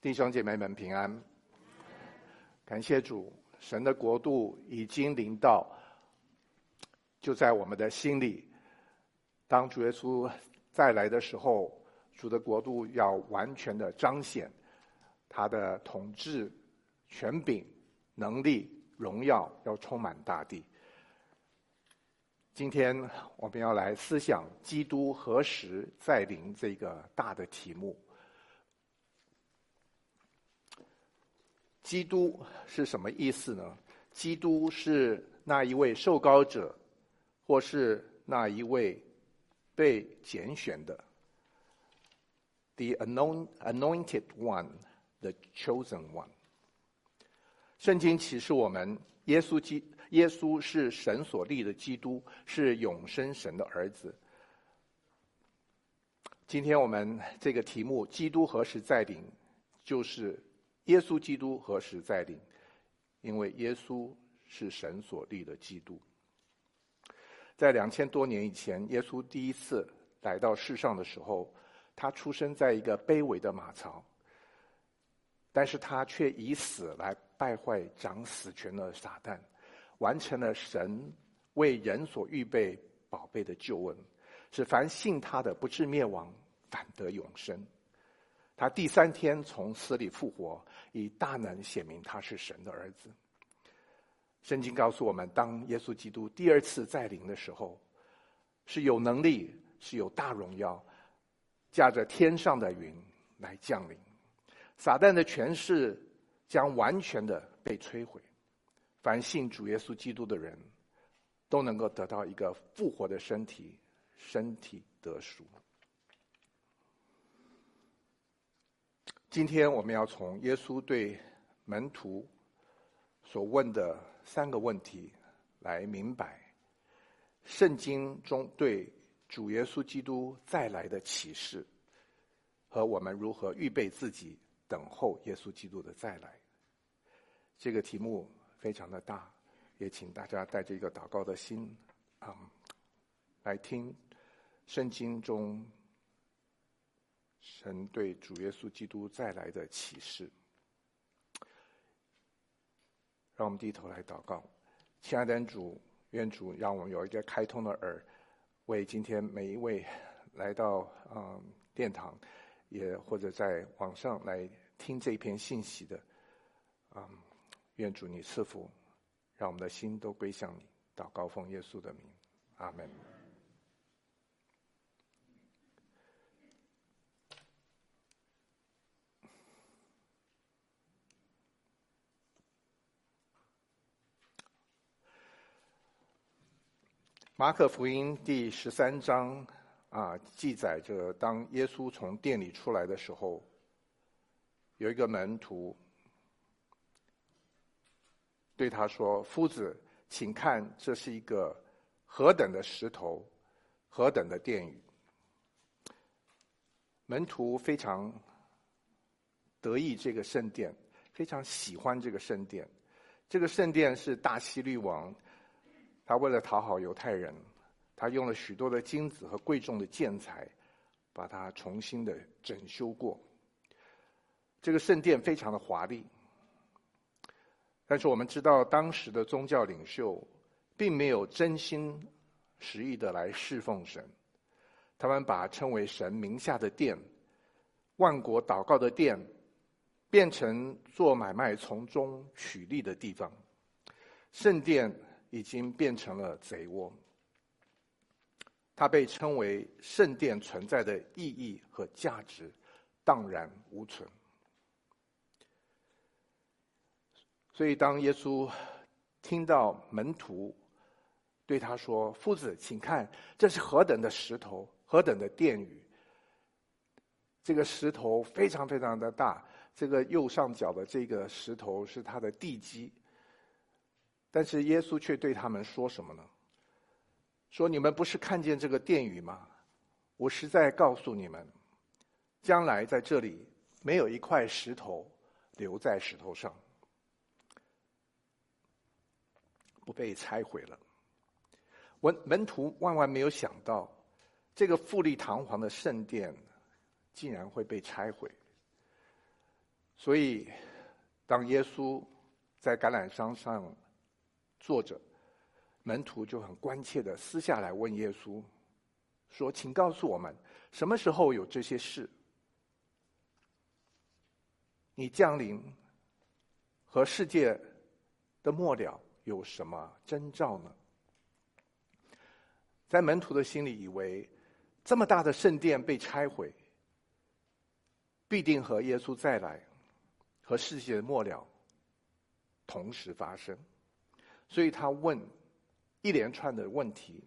弟兄姐妹们平安，感谢主，神的国度已经临到，就在我们的心里。当主耶稣再来的时候，主的国度要完全的彰显他的统治、权柄、能力、荣耀，要充满大地。今天我们要来思想基督何时再临这个大的题目。基督是什么意思呢？基督是那一位受膏者，或是那一位被拣选的，the anointed one，the chosen one。圣经启示我们，耶稣基耶稣是神所立的基督，是永生神的儿子。今天我们这个题目“基督何时再临”，就是。耶稣基督何时再临？因为耶稣是神所立的基督。在两千多年以前，耶稣第一次来到世上的时候，他出生在一个卑微的马槽，但是他却以死来败坏掌死权的撒旦，完成了神为人所预备宝贝的救恩，使凡信他的不至灭亡，反得永生。他第三天从死里复活，以大能显明他是神的儿子。圣经告诉我们，当耶稣基督第二次再临的时候，是有能力，是有大荣耀，驾着天上的云来降临。撒旦的权势将完全的被摧毁，凡信主耶稣基督的人，都能够得到一个复活的身体，身体得赎。今天我们要从耶稣对门徒所问的三个问题来明白圣经中对主耶稣基督再来的启示，和我们如何预备自己等候耶稣基督的再来。这个题目非常的大，也请大家带着一个祷告的心啊，来听圣经中。神对主耶稣基督再来的启示，让我们低头来祷告。亲爱的主，愿主让我们有一个开通的耳，为今天每一位来到嗯殿堂，也或者在网上来听这篇信息的，嗯，愿主你赐福，让我们的心都归向你。祷告奉耶稣的名，阿门。马可福音第十三章啊，记载着当耶稣从殿里出来的时候，有一个门徒对他说：“夫子，请看，这是一个何等的石头，何等的殿宇。”门徒非常得意这个圣殿，非常喜欢这个圣殿。这个圣殿是大希律王。他为了讨好犹太人，他用了许多的金子和贵重的建材，把它重新的整修过。这个圣殿非常的华丽，但是我们知道当时的宗教领袖并没有真心实意的来侍奉神，他们把称为神名下的殿、万国祷告的殿，变成做买卖从中取利的地方，圣殿。已经变成了贼窝，它被称为圣殿存在的意义和价值荡然无存。所以，当耶稣听到门徒对他说：“夫子，请看，这是何等的石头，何等的殿宇！这个石头非常非常的大，这个右上角的这个石头是它的地基。”但是耶稣却对他们说什么呢？说，你们不是看见这个殿宇吗？我实在告诉你们，将来在这里没有一块石头留在石头上，不被拆毁了。门门徒万万没有想到，这个富丽堂皇的圣殿竟然会被拆毁。所以，当耶稣在橄榄山上坐着，门徒就很关切的私下来问耶稣，说：“请告诉我们，什么时候有这些事？你降临和世界的末了有什么征兆呢？”在门徒的心里，以为这么大的圣殿被拆毁，必定和耶稣再来和世界的末了同时发生，所以他问一连串的问题，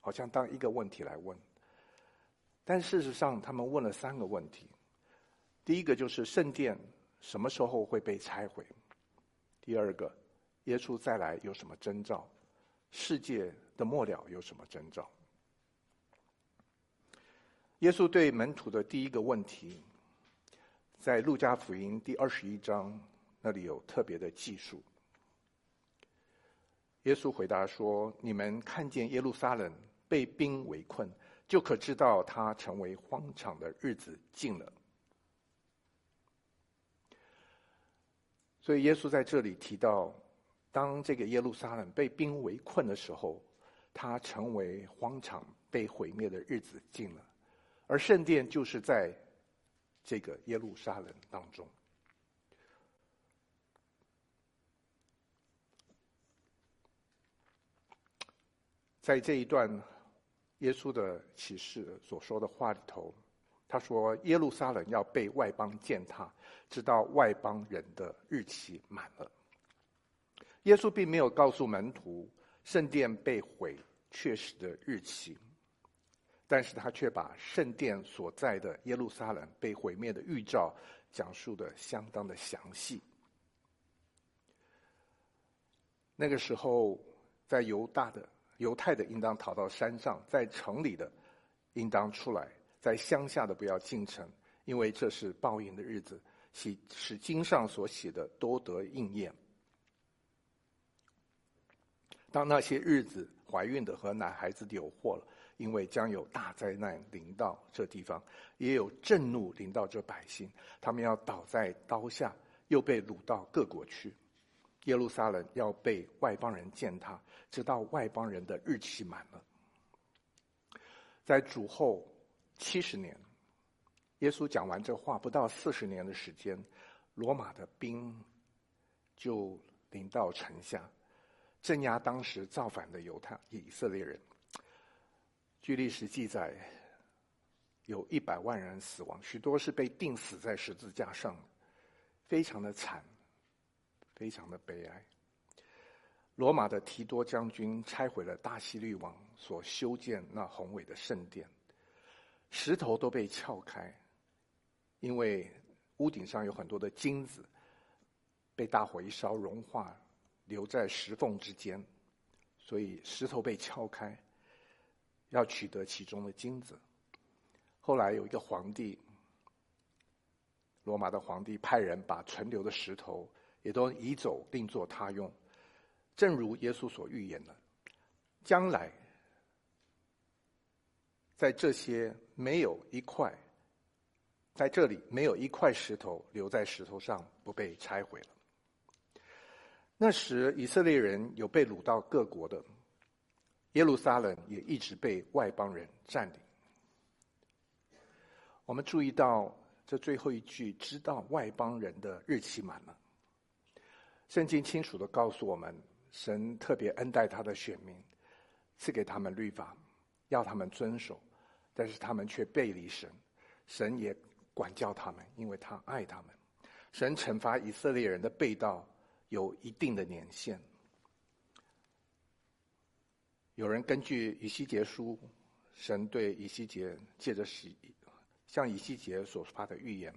好像当一个问题来问。但事实上，他们问了三个问题：第一个就是圣殿什么时候会被拆毁；第二个，耶稣再来有什么征兆？世界的末了有什么征兆？耶稣对门徒的第一个问题，在路加福音第二十一章那里有特别的记述。耶稣回答说：“你们看见耶路撒冷被兵围困，就可知道它成为荒场的日子近了。”所以耶稣在这里提到。当这个耶路撒冷被兵围困的时候，它成为荒场、被毁灭的日子近了，而圣殿就是在这个耶路撒冷当中。在这一段耶稣的启示所说的话里头，他说：“耶路撒冷要被外邦践踏，直到外邦人的日期满了。”耶稣并没有告诉门徒圣殿被毁确实的日期，但是他却把圣殿所在的耶路撒冷被毁灭的预兆讲述的相当的详细。那个时候，在犹大的犹太的应当逃到山上，在城里的应当出来，在乡下的不要进城，因为这是报应的日子，使使经上所写的都得应验。当那些日子，怀孕的和奶孩子的有祸了，因为将有大灾难临到这地方，也有震怒临到这百姓，他们要倒在刀下，又被掳到各国去。耶路撒冷要被外邦人践踏，直到外邦人的日期满了。在主后七十年，耶稣讲完这话，不到四十年的时间，罗马的兵就临到城下。镇压当时造反的犹太以色列人。据历史记载，有一百万人死亡，许多是被钉死在十字架上，非常的惨，非常的悲哀。罗马的提多将军拆毁了大希律王所修建那宏伟的圣殿，石头都被撬开，因为屋顶上有很多的金子，被大火一烧融化。留在石缝之间，所以石头被撬开，要取得其中的金子。后来有一个皇帝，罗马的皇帝派人把存留的石头也都移走，另作他用。正如耶稣所预言的，将来在这些没有一块，在这里没有一块石头留在石头上不被拆毁了。那时，以色列人有被掳到各国的，耶路撒冷也一直被外邦人占领。我们注意到这最后一句，知道外邦人的日期满了。圣经清楚地告诉我们，神特别恩待他的选民，赐给他们律法，要他们遵守，但是他们却背离神，神也管教他们，因为他爱他们。神惩罚以色列人的背道。有一定的年限。有人根据以西结书，神对以西结借着洗，向以西结所发的预言，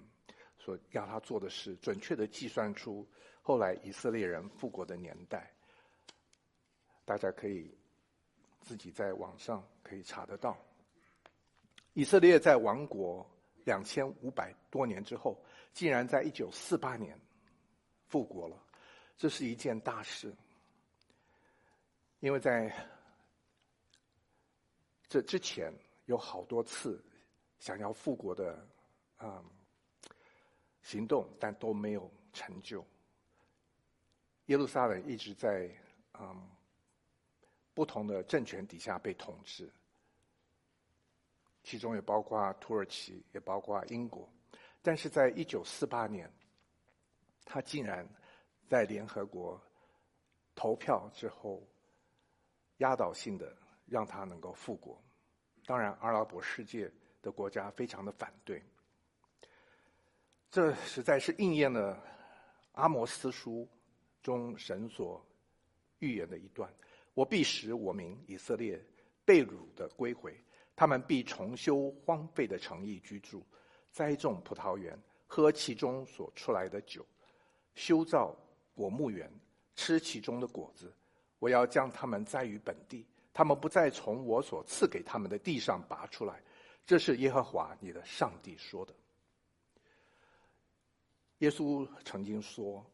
所要他做的事，准确的计算出后来以色列人复国的年代。大家可以自己在网上可以查得到。以色列在亡国两千五百多年之后，竟然在一九四八年复国了。这是一件大事，因为在这之前有好多次想要复国的啊、嗯、行动，但都没有成就。耶路撒冷一直在嗯不同的政权底下被统治，其中也包括土耳其，也包括英国。但是在一九四八年，他竟然在联合国投票之后，压倒性的让他能够复国。当然，阿拉伯世界的国家非常的反对。这实在是应验了阿摩斯书中神所预言的一段：“我必使我民以色列被掳的归回，他们必重修荒废的城邑居住。”栽种葡萄园，喝其中所出来的酒；修造果木园，吃其中的果子。我要将他们栽于本地，他们不再从我所赐给他们的地上拔出来。这是耶和华你的上帝说的。耶稣曾经说：“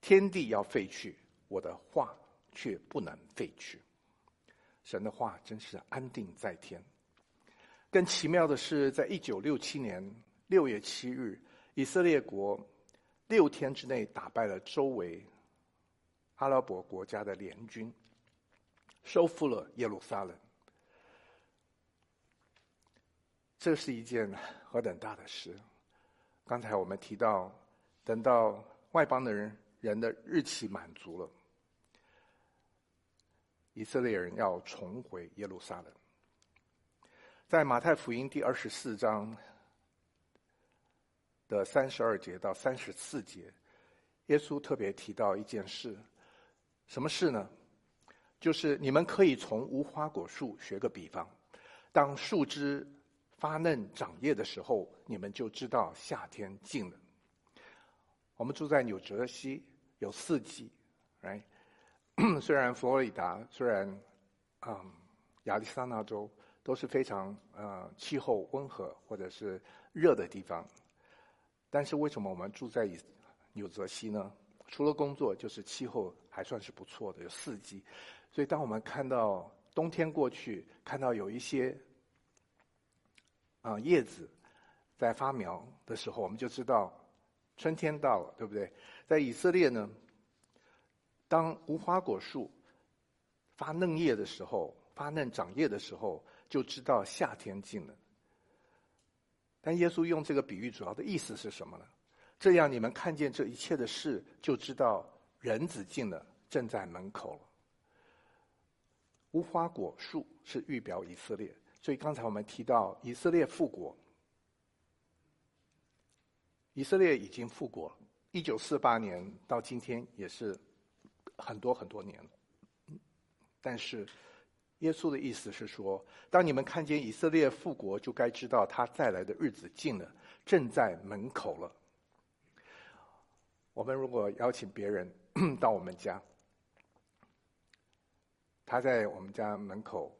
天地要废去，我的话却不能废去。”神的话真是安定在天。更奇妙的是，在一九六七年六月七日，以色列国六天之内打败了周围阿拉伯国家的联军，收复了耶路撒冷。这是一件何等大的事！刚才我们提到，等到外邦的人人的日期满足了，以色列人要重回耶路撒冷。在马太福音第二十四章的三十二节到三十四节，耶稣特别提到一件事，什么事呢？就是你们可以从无花果树学个比方，当树枝发嫩长叶的时候，你们就知道夏天近了。我们住在纽泽西，有四季，right？虽然佛罗里达，虽然嗯亚利桑那州。都是非常呃气候温和或者是热的地方，但是为什么我们住在纽泽西呢？除了工作，就是气候还算是不错的，有四季。所以当我们看到冬天过去，看到有一些啊、叶子在发苗的时候，我们就知道春天到了，对不对？在以色列呢，当无花果树发嫩叶的时候，发嫩长叶的时候。就知道夏天近了。但耶稣用这个比喻，主要的意思是什么呢？这样你们看见这一切的事，就知道人子近了，正在门口了。无花果树是预表以色列，所以刚才我们提到以色列复国，以色列已经复国了，一九四八年到今天也是很多很多年了，但是。耶稣的意思是说，当你们看见以色列复国，就该知道他再来的日子近了，正在门口了。我们如果邀请别人 到我们家，他在我们家门口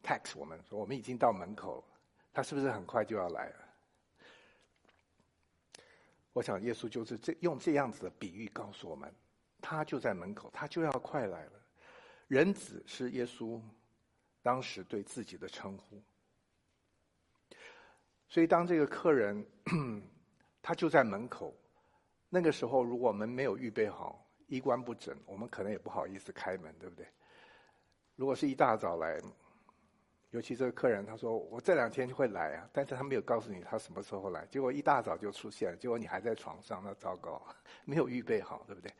text 我们说我们已经到门口了，他是不是很快就要来了？我想耶稣就是这用这样子的比喻告诉我们，他就在门口，他就要快来了。人子是耶稣。当时对自己的称呼，所以当这个客人 他就在门口，那个时候如果我们没有预备好，衣冠不整，我们可能也不好意思开门，对不对？如果是一大早来，尤其这个客人他说我这两天就会来啊，但是他没有告诉你他什么时候来，结果一大早就出现，结果你还在床上，那糟糕，没有预备好，对不对？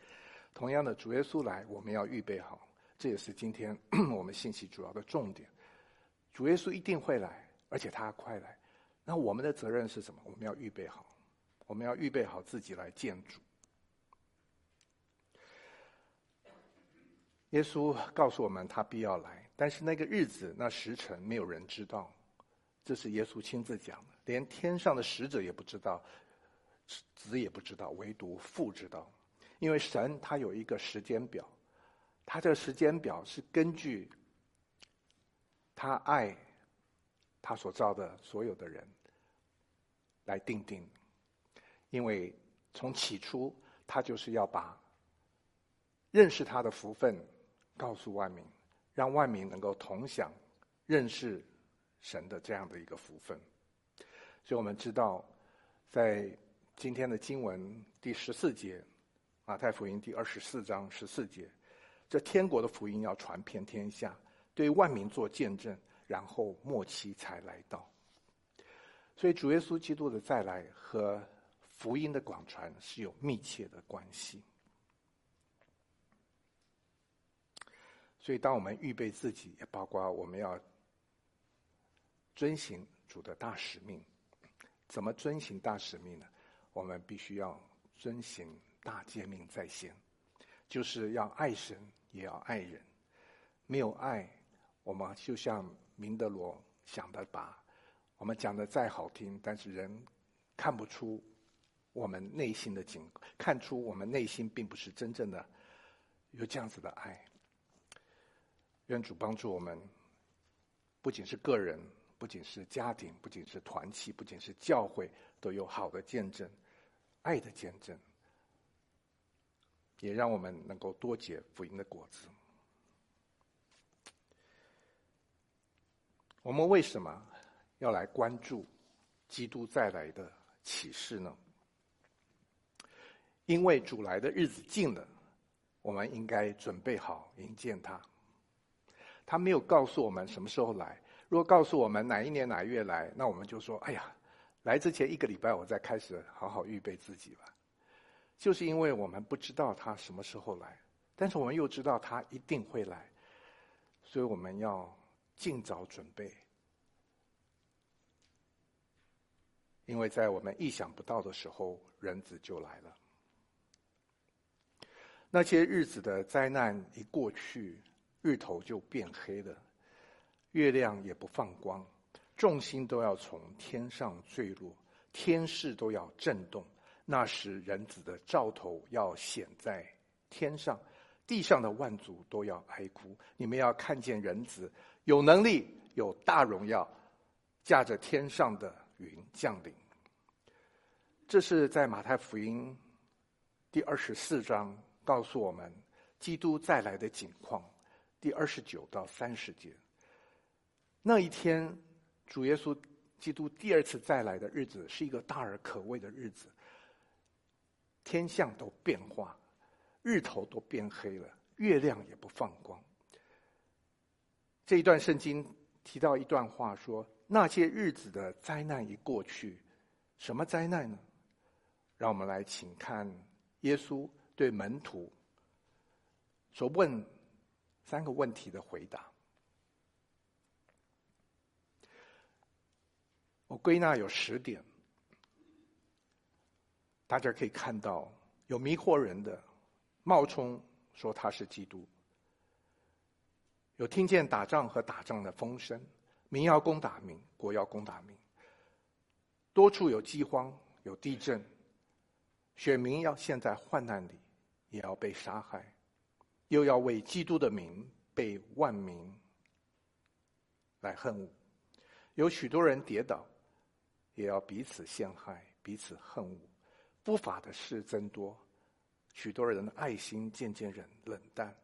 同样的，主耶稣来，我们要预备好。这也是今天 我们信息主要的重点。主耶稣一定会来，而且他快来。那我们的责任是什么？我们要预备好，我们要预备好自己来见主。耶稣告诉我们，他必要来，但是那个日子、那时辰，没有人知道。这是耶稣亲自讲的，连天上的使者也不知道，子也不知道，唯独父知道。因为神他有一个时间表。他这个时间表是根据他爱他所造的所有的人来定定，因为从起初他就是要把认识他的福分告诉万民，让万民能够同享认识神的这样的一个福分。所以我们知道，在今天的经文第十四节，马太福音第二十四章十四节，这天国的福音要传遍天下，对万民做见证，然后末期才来到。所以主耶稣基督的再来和福音的广传是有密切的关系。所以，当我们预备自己，也包括我们要遵行主的大使命。怎么遵行大使命呢？我们必须要遵行大诫命在先，就是要爱神，也要爱人。没有爱，我们就像明德罗想的吧，我们讲的再好听，但是人看不出我们内心的景，看出我们内心并不是真正的有这样子的爱。愿主帮助我们，不仅是个人，不仅是家庭，不仅是团契，不仅是教会，都有好的见证，爱的见证，也让我们能够多结福音的果子。我们为什么要来关注基督再来的启示呢？因为主来的日子近了，我们应该准备好迎接他。他没有告诉我们什么时候来。如果告诉我们哪一年哪月来，那我们就说：“哎呀，来之前一个礼拜，我再开始好好预备自己吧。”就是因为我们不知道他什么时候来，但是我们又知道他一定会来，所以我们要尽早准备。因为在我们意想不到的时候，人子就来了。那些日子的灾难一过去。日头就变黑了，月亮也不放光，众星都要从天上坠落，天势都要震动。那时，人子的兆头要显在天上，地上的万族都要哀哭。你们要看见人子有能力、有大荣耀，驾着天上的云降临。这是在马太福音第二十四章告诉我们基督再来的景况。第二十九到三十节，那一天，主耶稣基督第二次再来的日子，是一个大而可畏的日子。天象都变化，日头都变黑了，月亮也不放光。这一段圣经提到一段话说，那些日子的灾难已过去，什么灾难呢？让我们来请看耶稣对门徒所问。三个问题的回答，我归纳有十点。大家可以看到，有迷惑人的冒充说他是基督，有听见打仗和打仗的风声，民要攻打民，国要攻打民，多处有饥荒，有地震，选民要陷在患难里，也要被杀害。又要为基督的名被万民来恨恶，有许多人跌倒，也要彼此陷害，彼此恨恶，不法的事增多，许多人的爱心渐渐冷冷淡。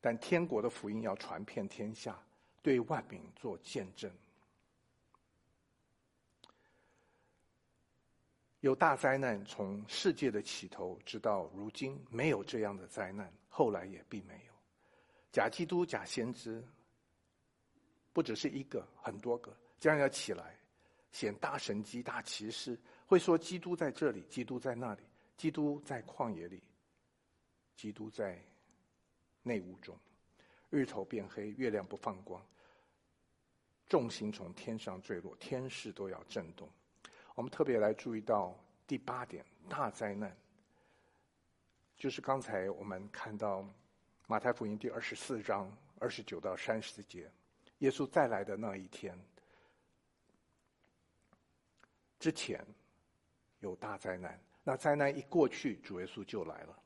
但天国的福音要传遍天下，对万民做见证。有大灾难，从世界的起头直到如今，没有这样的灾难，后来也并没有。假基督、假先知，不只是一个，很多个，将要起来，显大神迹、大奇事，会说基督在这里，基督在那里，基督在旷野里，基督在内屋中，日头变黑，月亮不放光，众星从天上坠落，天势都要震动。我们特别来注意到第八点，大灾难，就是刚才我们看到马太福音第二十四章二十九到三十节，耶稣再来的那一天之前有大灾难，那灾难一过去，主耶稣就来了。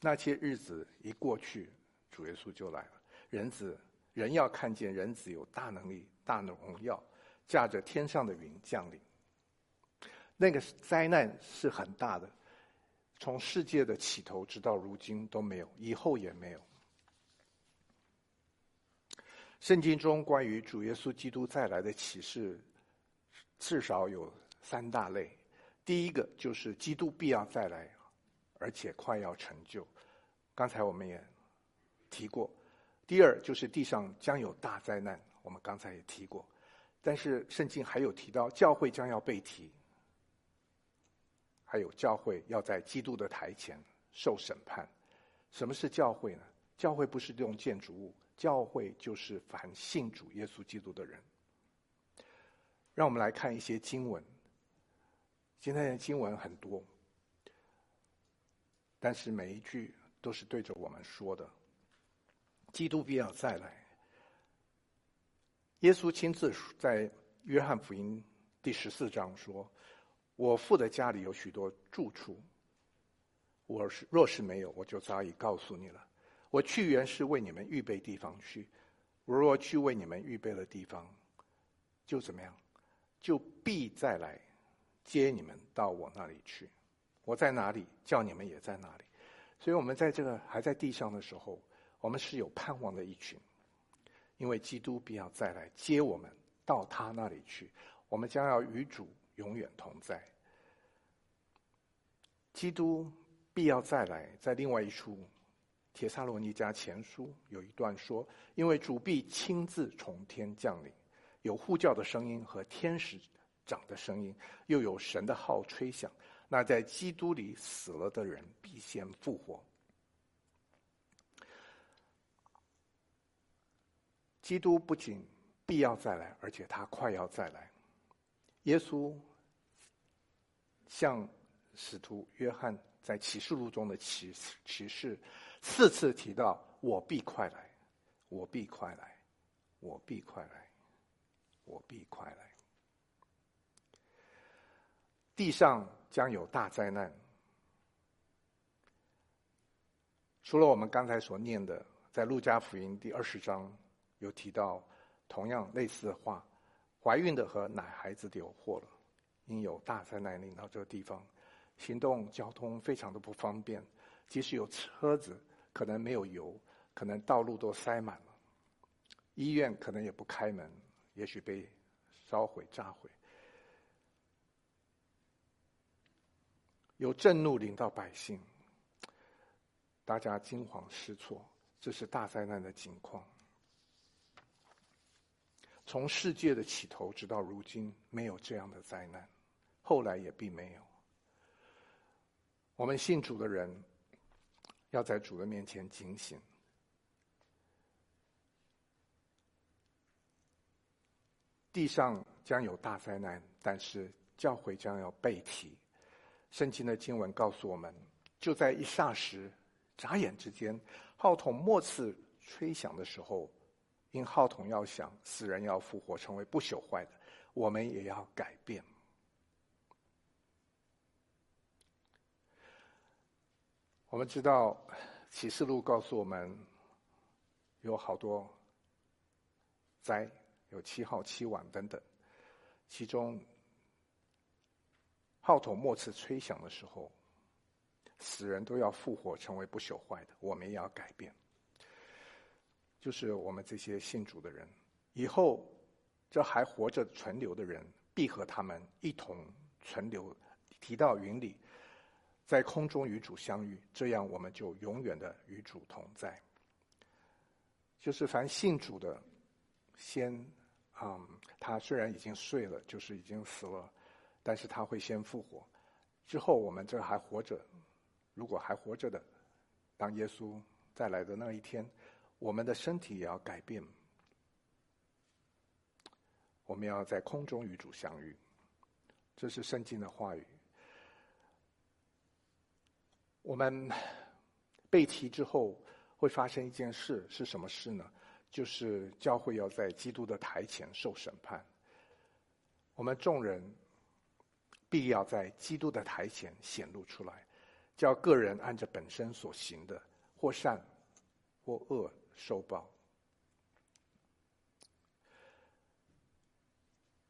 那些日子一过去，主耶稣就来了，人子。人要看见人子有大能力、大的荣耀，驾着天上的云降临。那个灾难是很大的，从世界的起头直到如今都没有，以后也没有。圣经中关于主耶稣基督再来的启示，至少有三大类。第一个就是基督必要再来，而且快要成就。刚才我们也提过。第二就是地上将有大灾难，我们刚才也提过。但是圣经还有提到教会将要被提，还有教会要在基督的台前受审判。什么是教会呢？教会不是这种建筑物，教会就是凡信主耶稣基督的人。让我们来看一些经文。今天的经文很多，但是每一句都是对着我们说的。基督必要再来。耶稣亲自在约翰福音第十四章说：“我父的家里有许多住处，我是若是没有，我就早已告诉你了。我去原是为你们预备地方去。我若去为你们预备了地方，就怎么样？就必再来。”接你们到我那里去，我在哪里，叫你们也在哪里。所以，我们在这个还在地上的时候，我们是有盼望的一群，因为基督必要再来接我们到他那里去，我们将要与主永远同在。基督必要再来，在另外一处《帖撒罗尼迦前书》有一段说：“因为主必亲自从天降临，有呼叫的声音和天使。”长的声音，又有神的号吹响，那在基督里死了的人必先复活。基督不仅必要再来，而且他快要再来。耶稣向使徒约翰在启示录中的启启示，四次提到：“我必快来，我必快来，我必快来，我必快来。”地上将有大灾难。除了我们刚才所念的，在路加福音第二十章有提到同样类似的话：怀孕的和奶孩子的有祸了，因有大灾难临到这个地方，行动交通非常的不方便，即使有车子，可能没有油，可能道路都塞满了，医院可能也不开门，也许被烧毁炸毁。有震怒临到百姓，大家惊慌失措，这是大灾难的景况。从世界的起头直到如今，没有这样的灾难，后来也并没有。我们信主的人，要在主的面前警醒。地上将有大灾难，但是教会将要被提。圣经的经文告诉我们，就在一霎时、眨眼之间，号筒末次吹响的时候，因号筒要响，死人要复活，成为不朽坏的，我们也要改变。我们知道启示录告诉我们，有好多灾，有七号、七晚等等，其中。号筒末次吹响的时候，死人都要复活，成为不朽坏的。我们也要改变，就是我们这些信主的人，以后这还活着存留的人，必和他们一同存留，提到云里，在空中与主相遇。这样，我们就永远的与主同在。就是凡信主的，先，嗯，他虽然已经睡了，就是已经死了。但是他会先复活，之后我们这还活着，如果还活着的，当耶稣再来的那一天，我们的身体也要改变，我们要在空中与主相遇，这是圣经的话语。我们被提之后会发生一件事，是什么事呢？就是教会要在基督的台前受审判，我们众人。必要在基督的台前显露出来，叫个人按着本身所行的，或善或恶受报。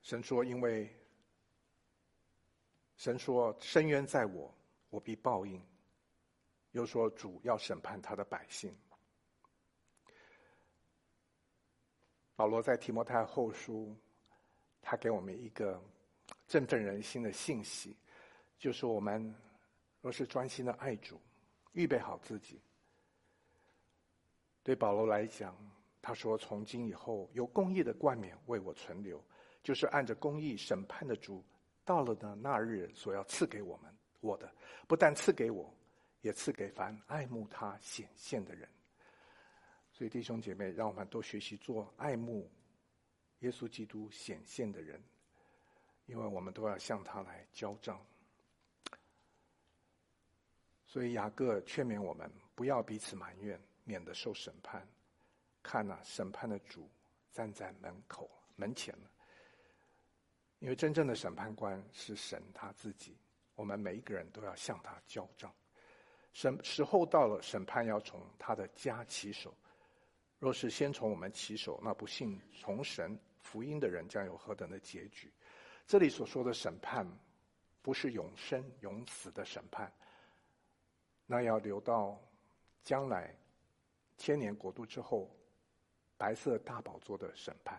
神说：“因为神说，深冤在我，我必报应。”又说：“主要审判他的百姓。”保罗在提摩太后书，他给我们一个振奋人心的信息，就是我们若是专心的爱主，预备好自己。对保罗来讲，他说：“从今以后，有公义的冠冕为我存留，就是按着公义审判的主，到了的那日所要赐给我们我的，不但赐给我，也赐给凡爱慕他显现的人。”所以，弟兄姐妹，让我们多学习做爱慕耶稣基督显现的人，因为我们都要向他来交账。所以，雅各劝勉我们不要彼此埋怨，免得受审判。看呐，审判的主站在门口门前了。因为真正的审判官是神他自己，我们每一个人都要向他交账。审时候到了，审判要从他的家起手。若是先从我们起手，那不信从神福音的人将有何等的结局？这里所说的审判，不是永生永死的审判，那要留到将来千年国度之后，白色大宝座的审判。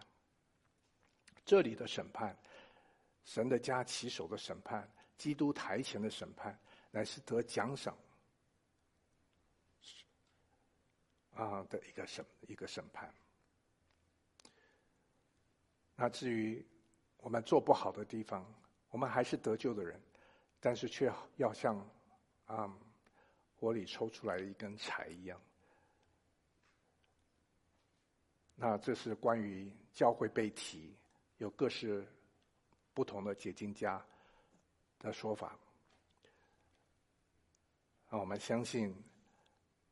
这里的审判，神的家起手的审判，基督台前的审判，乃是得奖赏。啊的一个审一个审判。那至于我们做不好的地方，我们还是得救的人，但是却要像啊火里抽出来的一根柴一样。那这是关于教会被提，有各式不同的解经家的说法。那我们相信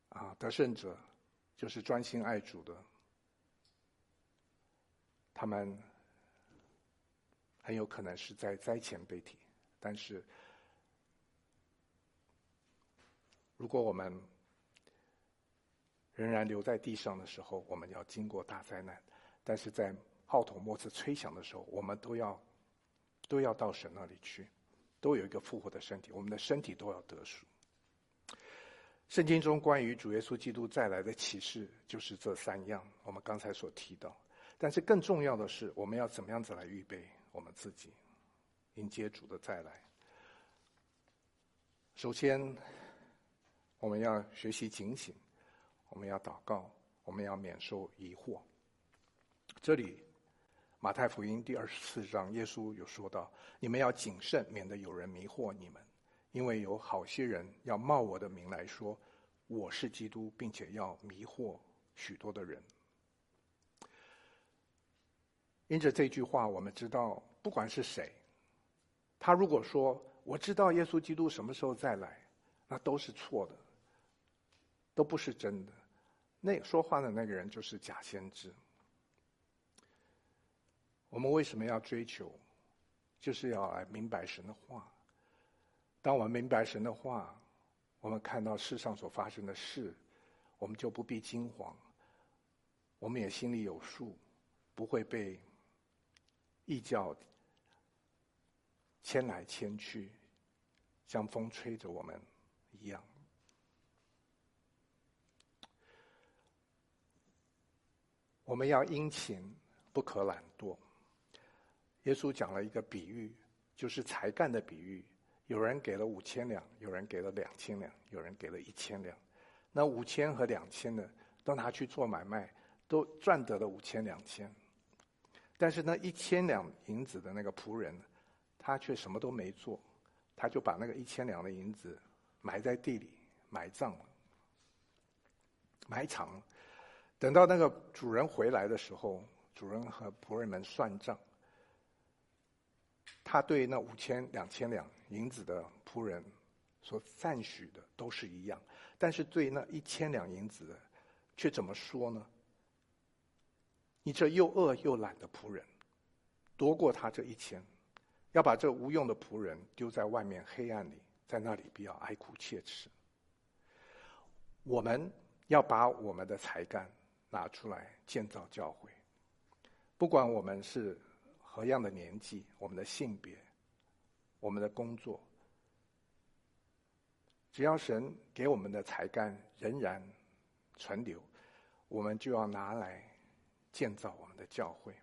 啊得胜者。就是专心爱主的，他们很有可能是在灾前被提，但是如果我们仍然留在地上的时候，我们要经过大灾难；但是在号筒末次吹响的时候，我们都要都要到神那里去，都有一个复活的身体，我们的身体都要得赎。圣经中关于主耶稣基督再来的启示就是这三样，我们刚才所提到。但是更重要的是，我们要怎么样子来预备我们自己，迎接主的再来？首先，我们要学习警醒，我们要祷告，我们要免受疑惑。这里，马太福音第二十四章，耶稣有说到：“你们要谨慎，免得有人迷惑你们。”因为有好些人要冒我的名来说我是基督，并且要迷惑许多的人。因着这句话，我们知道，不管是谁，他如果说我知道耶稣基督什么时候再来，那都是错的，都不是真的。那说话的那个人就是假先知。我们为什么要追求？就是要来明白神的话。当我们明白神的话，我们看到世上所发生的事，我们就不必惊慌。我们也心里有数，不会被异教牵来牵去，像风吹着我们一样。我们要殷勤，不可懒惰。耶稣讲了一个比喻，就是才干的比喻。有人给了五千两，有人给了两千两，有人给了一千两。那五千和两千的都拿去做买卖，都赚得了五千两千。但是那一千两银子的那个仆人，他却什么都没做，他就把那个一千两的银子埋在地里，埋葬了，埋藏了。等到那个主人回来的时候，主人和仆人们算账。他对那五千、两千两银子的仆人所赞许的都是一样，但是对那一千两银子的，却怎么说呢？你这又饿又懒的仆人，夺过他这一千，要把这无用的仆人丢在外面黑暗里，在那里必要哀哭切齿。我们要把我们的才干拿出来建造教会，不管我们是。何样的年纪，我们的性别，我们的工作，只要神给我们的才干仍然存留，我们就要拿来建造我们的教会。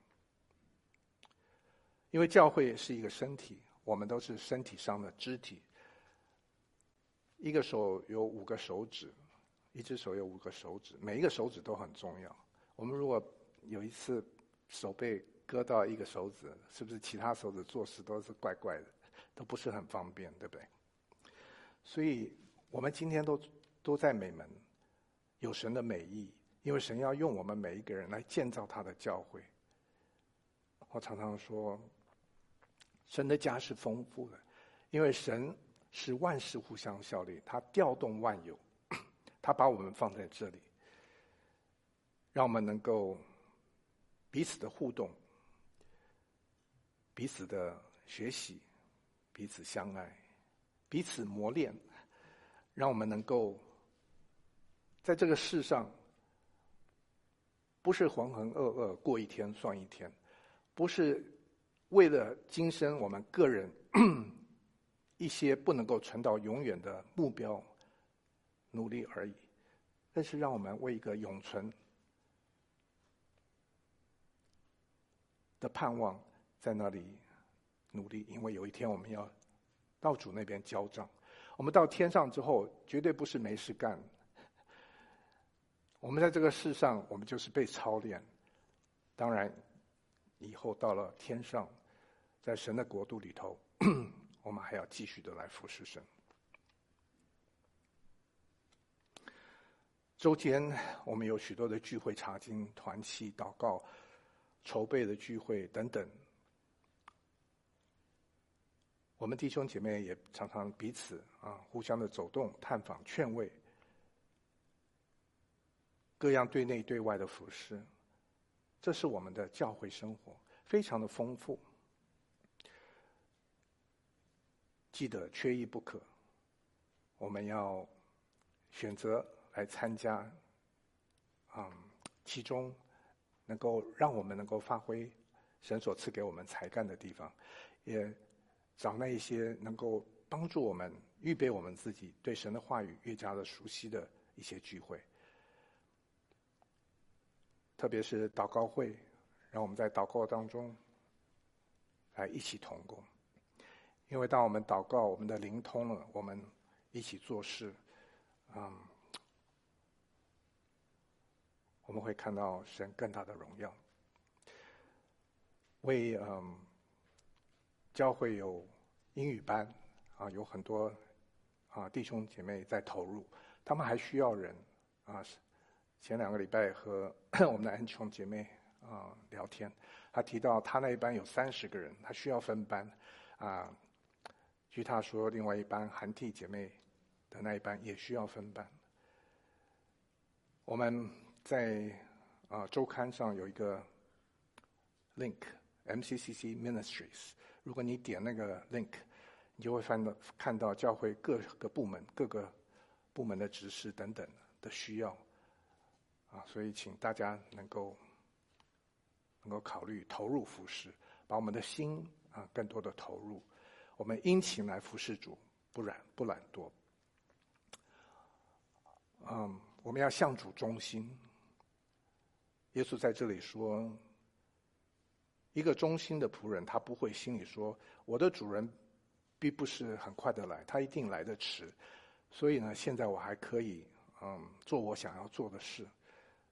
因为教会是一个身体，我们都是身体上的肢体。一个手有五个手指，一只手有五个手指，每一个手指都很重要。我们如果有一次手被割到一个手指，是不是其他手指做事都是怪怪的，都不是很方便，对不对？所以我们今天都都在美门，有神的美意，因为神要用我们每一个人来建造他的教会。我常常说。神的家是丰富的，因为神是万事互相效力，他调动万有，他把我们放在这里，让我们能够彼此的互动，彼此的学习，彼此相爱，彼此磨练，让我们能够在这个世上，不是浑浑噩噩过一天算一天，不是。为了今生我们个人 一些不能够存到永远的目标努力而已，但是让我们为一个永存的盼望在那里努力，因为有一天我们要到主那边交账。我们到天上之后，绝对不是没事干。我们在这个世上，我们就是被操练。当然，以后到了天上。在神的国度里头，我们还要继续的来服侍神。周间我们有许多的聚会、查经、团契、祷告、筹备的聚会等等。我们弟兄姐妹也常常彼此啊互相的走动、探访、劝慰，各样对内对外的服侍，这是我们的教会生活，非常的丰富。记得缺一不可。我们要选择来参加，嗯，其中能够让我们能够发挥神所赐给我们才干的地方，也找那一些能够帮助我们预备我们自己对神的话语越加的熟悉的一些聚会，特别是祷告会，让我们在祷告当中来一起同工。因为当我们祷告，我们的灵通了，我们一起做事，嗯，我们会看到神更大的荣耀。为嗯，教会有英语班啊，有很多啊弟兄姐妹在投入，他们还需要人啊。前两个礼拜和 我们的恩琼姐妹啊聊天，她提到她那一班有三十个人，她需要分班啊。据他说，另外一班韩替姐妹的那一班也需要分班。我们在啊周刊上有一个 link，MCCC Ministries。如果你点那个 link，你就会翻到看到教会各个部门、各个部门的执事等等的需要。啊，所以请大家能够能够考虑投入服饰，把我们的心啊更多的投入。我们殷勤来服侍主，不懒不懒惰。嗯，我们要向主忠心。耶稣在这里说，一个忠心的仆人，他不会心里说：“我的主人并不是很快的来，他一定来得迟。”所以呢，现在我还可以嗯做我想要做的事。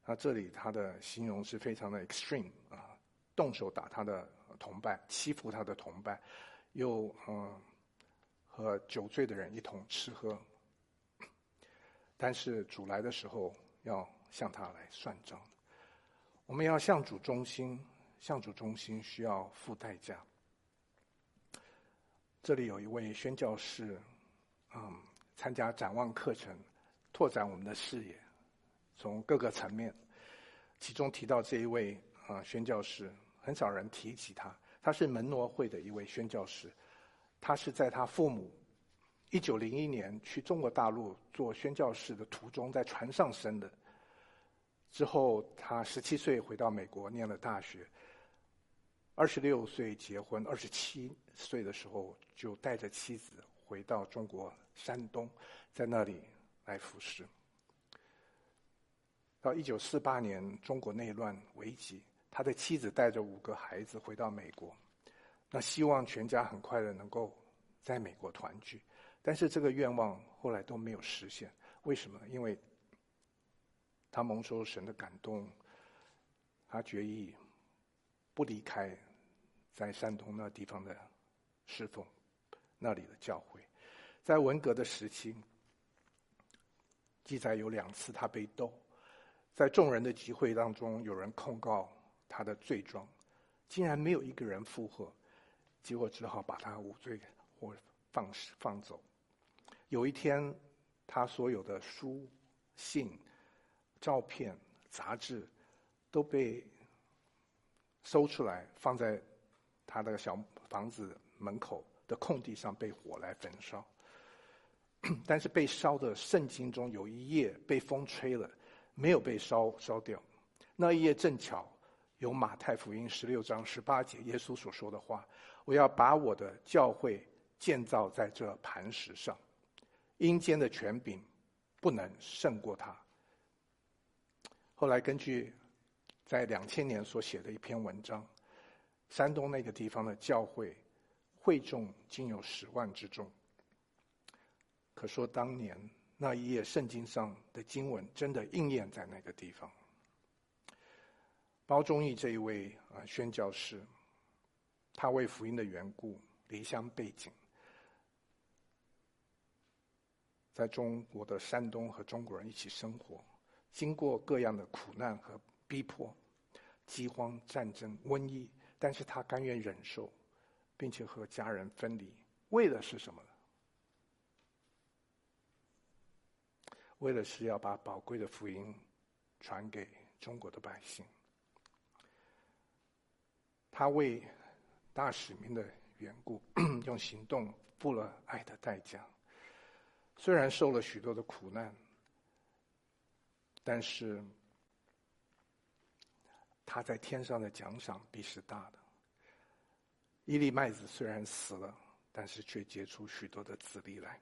那这里他的形容是非常的 extreme 啊，动手打他的同伴，欺负他的同伴。又嗯，和酒醉的人一同吃喝，但是主来的时候要向他来算账。我们要向主忠心，向主忠心需要付代价。这里有一位宣教士，嗯，参加展望课程，拓展我们的视野，从各个层面。其中提到这一位啊宣教士，很少人提起他。他是门诺会的一位宣教士，他是在他父母一九零一年去中国大陆做宣教士的途中，在船上生的。之后，他十七岁回到美国念了大学，二十六岁结婚，二十七岁的时候就带着妻子回到中国山东，在那里来服侍。到一九四八年，中国内乱危急，他的妻子带着五个孩子回到美国，那希望全家很快的能够在美国团聚。但是这个愿望后来都没有实现，为什么？因为他蒙受神的感动，他决意不离开在山东那地方的侍奉，那里的教会。在文革的时期，记载有两次他被斗，在众人的集会当中，有人控告他的罪状，竟然没有一个人附和，结果只好把他无罪或放放走。有一天，他所有的书、信、照片、杂志都被搜出来，放在他的小房子门口的空地上，被火来焚烧。但是被烧的圣经中有一页被风吹了，没有被烧烧掉。那一页正巧有马太福音十六章十八节耶稣所说的话：“我要把我的教会建造在这磐石上。”阴间的权柄不能胜过他。后来根据在两千年所写的一篇文章，山东那个地方的教会会众竟有十万之众。可说当年那一页圣经上的经文真的应验在那个地方。包忠义这一位啊宣教士，他为福音的缘故离乡背井。在中国的山东和中国人一起生活，经过各样的苦难和逼迫，饥荒、战争、瘟疫，但是他甘愿忍受，并且和家人分离，为的是什么呢？为了是要把宝贵的福音传给中国的百姓。他为大使命的缘故，用行动付了爱的代价。虽然受了许多的苦难，但是他在天上的奖赏必是大的。一粒麦子虽然死了，但是却结出许多的子粒来。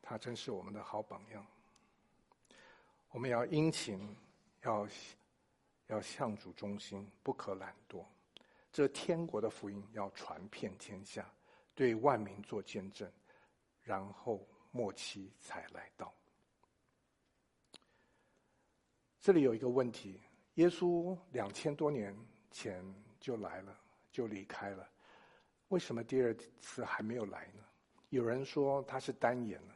他真是我们的好榜样。我们要殷勤，要要向主忠心，不可懒惰。这天国的福音要传遍天下，对万民做见证。然后末期才来到。这里有一个问题：耶稣两千多年前就来了，就离开了，为什么第二次还没有来呢？有人说他是单眼了，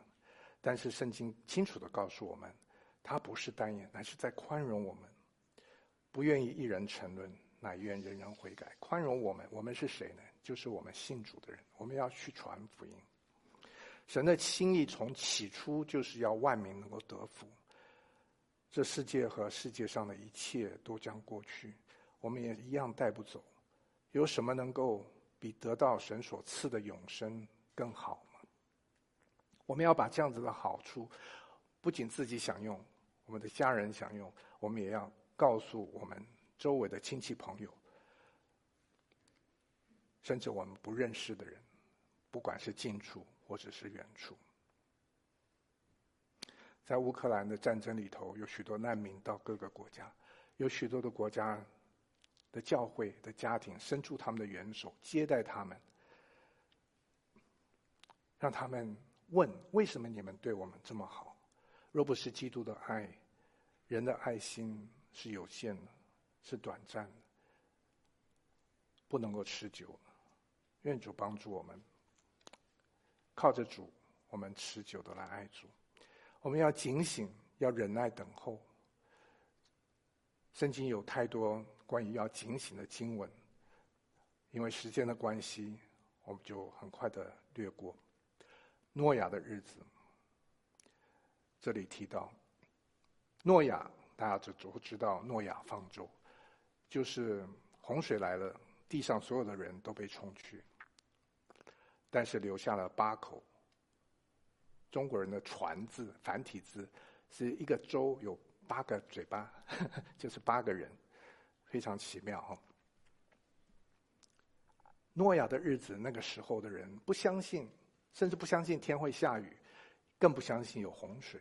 但是圣经清楚地告诉我们，他不是单眼，乃是在宽容我们，不愿意一人沉沦，乃愿人人悔改。宽容我们，我们是谁呢？就是我们信主的人，我们要去传福音。神的心意从起初就是要万民能够得福。这世界和世界上的一切都将过去，我们也一样带不走。有什么能够比得到神所赐的永生更好吗？我们要把这样子的好处，不仅自己享用，我们的家人享用，我们也要告诉我们周围的亲戚朋友，甚至我们不认识的人，不管是近处。或者是远处，在乌克兰的战争里头，有许多难民到各个国家，有许多的国家的教会的家庭伸出他们的援手接待他们，让他们问：为什么你们对我们这么好？若不是基督的爱，人的爱心是有限的，是短暂的，不能够持久。愿主帮助我们。靠着主，我们持久的来爱主。我们要警醒，要忍耐等候。圣经有太多关于要警醒的经文，因为时间的关系，我们就很快的略过。诺亚的日子，这里提到诺亚，大家就都知道诺亚方舟，就是洪水来了，地上所有的人都被冲去。但是留下了八口。中国人的“船”字繁体字是一个舟有八个嘴巴，就是八个人，非常奇妙哈。诺亚的日子，那个时候的人不相信，甚至不相信天会下雨，更不相信有洪水。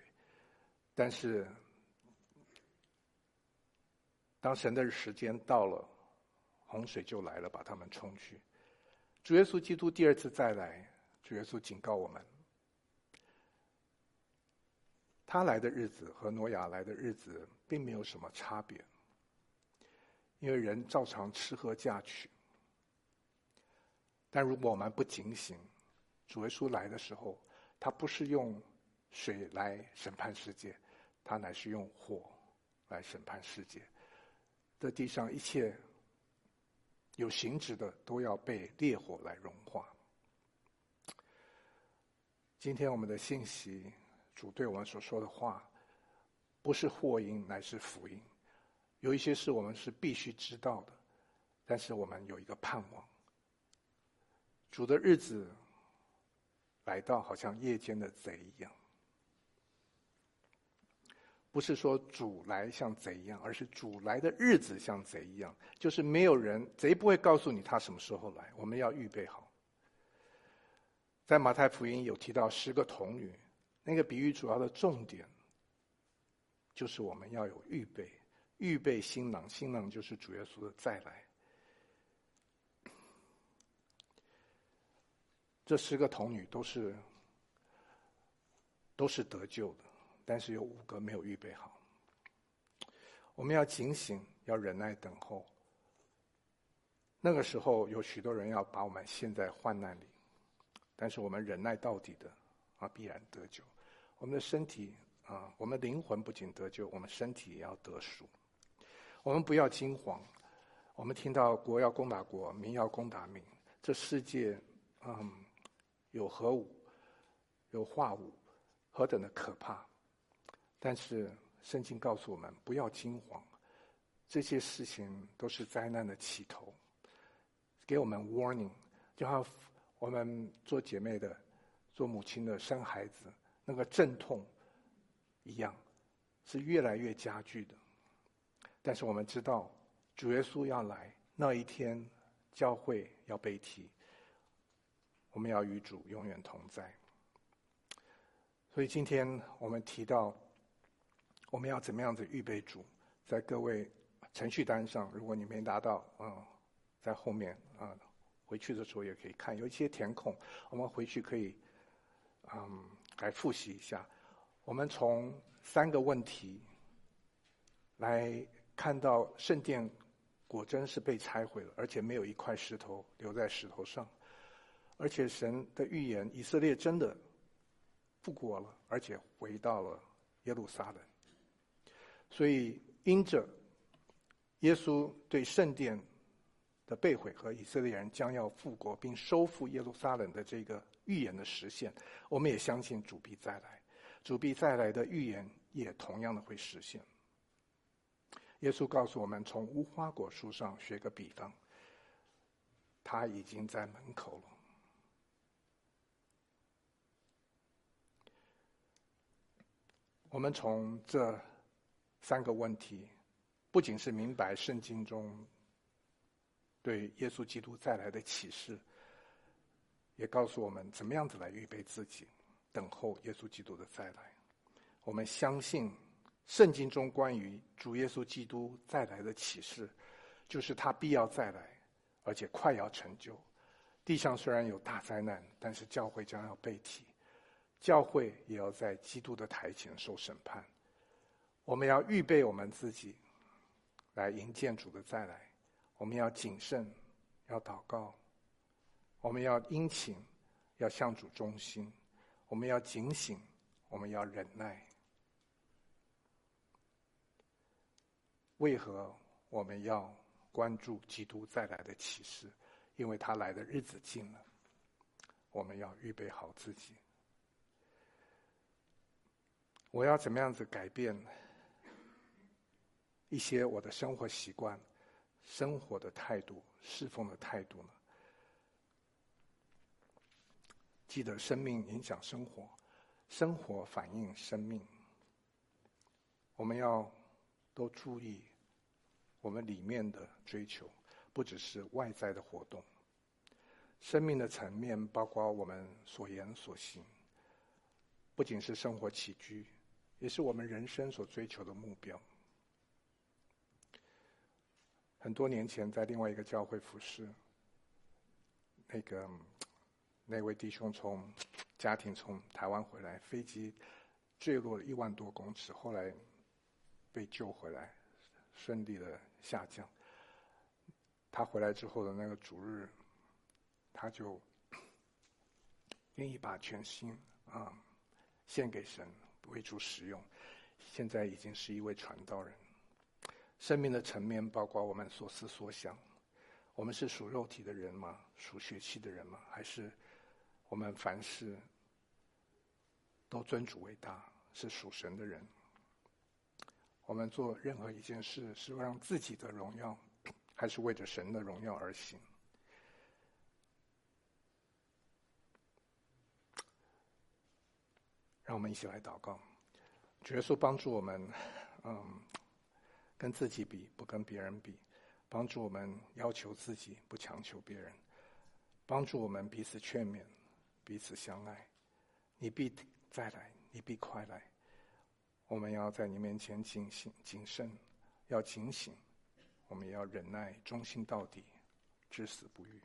但是，当神的时间到了，洪水就来了，把他们冲去。主耶稣基督第二次再来，主耶稣警告我们，他来的日子和挪亚来的日子并没有什么差别，因为人照常吃喝嫁娶。但如果我们不警醒，主耶稣来的时候，他不是用水来审判世界，他乃是用火来审判世界。这地上一切有形质的，都要被烈火来融化。今天我们的信息，主对我们所说的话，不是祸音，乃是福音。有一些事我们是必须知道的，但是我们有一个盼望。主的日子来到，好像夜间的贼一样。不是说主来像贼一样，而是主来的日子像贼一样。就是没有人，贼不会告诉你他什么时候来，我们要预备好。在马太福音有提到十个童女，那个比喻主要的重点，就是我们要有预备，预备新郎，新郎就是主耶稣的再来。这十个童女都是都是得救的。但是有五个没有预备好，我们要警醒，要忍耐等候。那个时候有许多人要把我们陷在患难里，但是我们忍耐到底的啊，必然得救。我们的身体啊，我们灵魂不仅得救，我们身体也要得赎。我们不要惊慌，我们听到国要攻打国，民要攻打民，这世界嗯有核武，有化武，何等的可怕！但是圣经告诉我们不要惊慌，这些事情都是灾难的起头，给我们 warning，就像我们做姐妹的、做母亲的生孩子那个阵痛一样，是越来越加剧的。但是我们知道主耶稣要来那一天，教会要被提，我们要与主永远同在。所以今天我们提到。我们要怎么样子预备主？在各位程序单上，如果你没拿到，嗯，在后面啊、嗯，回去的时候也可以看，有一些填空，我们回去可以，嗯，来复习一下。我们从三个问题来看到圣殿果真是被拆毁了，而且没有一块石头留在石头上，而且神的预言，以色列真的复国了，而且回到了耶路撒冷。所以，因着耶稣对圣殿的被毁和以色列人将要复国并收复耶路撒冷的这个预言的实现，我们也相信主必再来。主必再来的预言也同样的会实现。耶稣告诉我们，从无花果树上学个比方，他已经在门口了。我们从这。三个问题，不仅是明白圣经中对耶稣基督再来的启示，也告诉我们怎么样子来预备自己，等候耶稣基督的再来。我们相信圣经中关于主耶稣基督再来的启示，就是他必要再来，而且快要成就。地上虽然有大灾难，但是教会将要被提，教会也要在基督的台前受审判。我们要预备我们自己，来迎接主的再来。我们要谨慎，要祷告。我们要殷勤，要向主忠心。我们要警醒，我们要忍耐。为何我们要关注基督再来的启示？因为他来的日子近了。我们要预备好自己。我要怎么样子改变？一些我的生活习惯、生活的态度、侍奉的态度呢？记得生命影响生活，生活反映生命。我们要都注意我们里面的追求，不只是外在的活动。生命的层面包括我们所言所行，不仅是生活起居，也是我们人生所追求的目标。很多年前在另外一个教会服侍，那个那位弟兄从家庭从台湾回来，飞机坠落了一万多公尺，后来被救回来，顺利的下降。他回来之后的那个主日，他就愿意把全心啊献给神，为主使用。现在已经是一位传道人。生命的层面包括我们所思所想。我们是属肉体的人吗？属血气的人吗？还是我们凡事都尊主为大，是属神的人？我们做任何一件事，是让自己的荣耀，还是为着神的荣耀而行？让我们一起来祷告，主耶稣帮助我们，嗯。跟自己比，不跟别人比；帮助我们要求自己，不强求别人；帮助我们彼此劝勉，彼此相爱。你必再来，你必快来。我们要在你面前警醒、谨慎，要警醒。我们也要忍耐、忠心到底，至死不渝。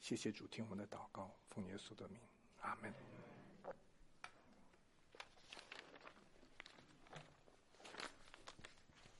谢谢主，听我们的祷告，奉耶稣的名，阿门。